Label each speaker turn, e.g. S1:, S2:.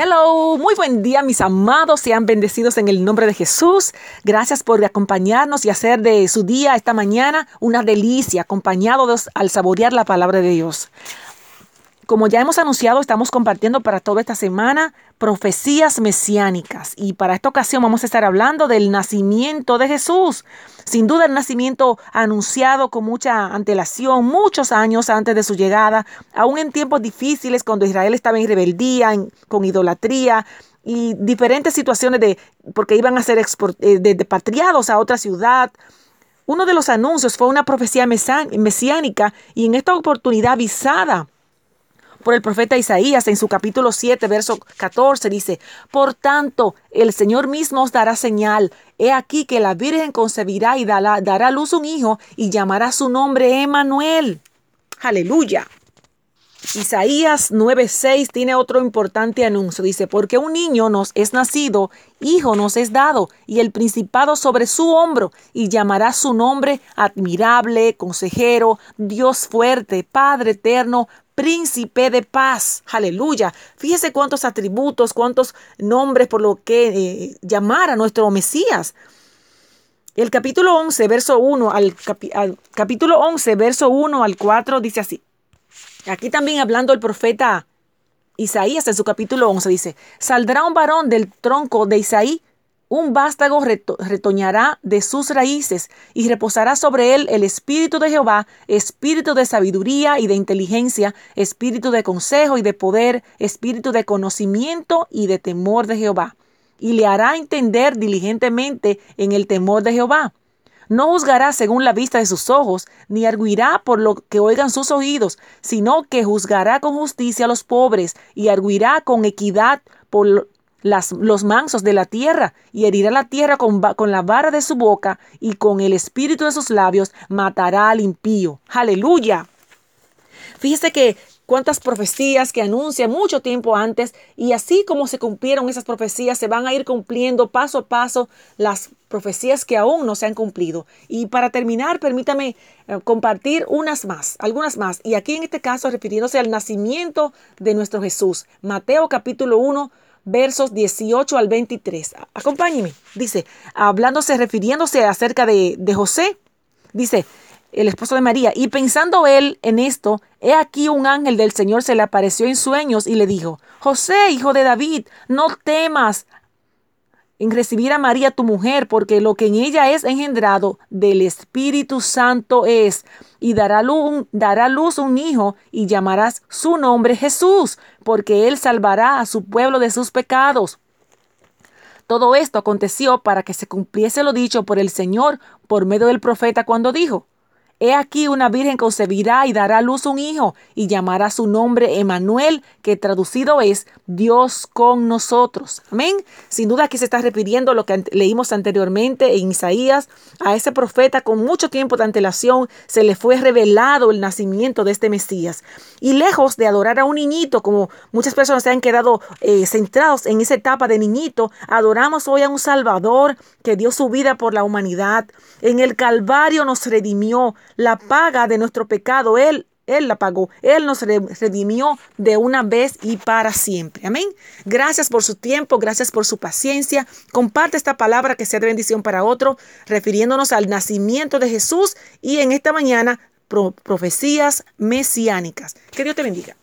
S1: Hello, muy buen día mis amados, sean bendecidos en el nombre de Jesús. Gracias por acompañarnos y hacer de su día esta mañana una delicia, acompañados al saborear la palabra de Dios. Como ya hemos anunciado, estamos compartiendo para toda esta semana profecías mesiánicas y para esta ocasión vamos a estar hablando del nacimiento de Jesús. Sin duda el nacimiento anunciado con mucha antelación, muchos años antes de su llegada, aún en tiempos difíciles cuando Israel estaba en rebeldía, con idolatría, y diferentes situaciones de porque iban a ser eh, depatriados a otra ciudad. Uno de los anuncios fue una profecía mesiánica y en esta oportunidad avisada por el profeta Isaías en su capítulo 7, verso 14, dice, Por tanto, el Señor mismo os dará señal. He aquí que la Virgen concebirá y dará, dará luz un hijo y llamará su nombre Emanuel. Aleluya. Isaías 9:6 tiene otro importante anuncio. Dice, porque un niño nos es nacido, hijo nos es dado, y el principado sobre su hombro, y llamará su nombre admirable, consejero, Dios fuerte, Padre eterno, príncipe de paz. Aleluya. Fíjese cuántos atributos, cuántos nombres por lo que eh, llamar a nuestro Mesías. El capítulo 11, verso 1 al, capítulo 11, verso 1 al 4 dice así. Aquí también hablando el profeta Isaías en su capítulo 11 dice, saldrá un varón del tronco de Isaí, un vástago retoñará de sus raíces y reposará sobre él el espíritu de Jehová, espíritu de sabiduría y de inteligencia, espíritu de consejo y de poder, espíritu de conocimiento y de temor de Jehová. Y le hará entender diligentemente en el temor de Jehová. No juzgará según la vista de sus ojos, ni arguirá por lo que oigan sus oídos, sino que juzgará con justicia a los pobres y arguirá con equidad por las, los mansos de la tierra y herirá la tierra con, con la vara de su boca y con el espíritu de sus labios matará al impío. Aleluya. Fíjese que cuántas profecías que anuncia mucho tiempo antes y así como se cumplieron esas profecías, se van a ir cumpliendo paso a paso las profecías que aún no se han cumplido. Y para terminar, permítame eh, compartir unas más, algunas más. Y aquí en este caso refiriéndose al nacimiento de nuestro Jesús. Mateo capítulo 1, versos 18 al 23. Acompáñenme. Dice, hablándose, refiriéndose acerca de, de José, dice, el esposo de María. Y pensando él en esto, he aquí un ángel del Señor se le apareció en sueños y le dijo, José, hijo de David, no temas en recibir a María tu mujer, porque lo que en ella es engendrado del Espíritu Santo es, y dará luz, dará luz un hijo, y llamarás su nombre Jesús, porque él salvará a su pueblo de sus pecados. Todo esto aconteció para que se cumpliese lo dicho por el Señor por medio del profeta cuando dijo, He aquí una virgen concebirá y dará a luz un hijo y llamará su nombre Emanuel, que traducido es Dios con nosotros. Amén. Sin duda aquí se está refiriendo lo que leímos anteriormente en Isaías. A ese profeta con mucho tiempo de antelación se le fue revelado el nacimiento de este Mesías. Y lejos de adorar a un niñito, como muchas personas se han quedado eh, centrados en esa etapa de niñito, adoramos hoy a un Salvador que dio su vida por la humanidad. En el Calvario nos redimió la paga de nuestro pecado. Él, Él la pagó. Él nos redimió de una vez y para siempre. Amén. Gracias por su tiempo, gracias por su paciencia. Comparte esta palabra que sea de bendición para otro, refiriéndonos al nacimiento de Jesús y en esta mañana profecías mesiánicas. Que Dios te bendiga.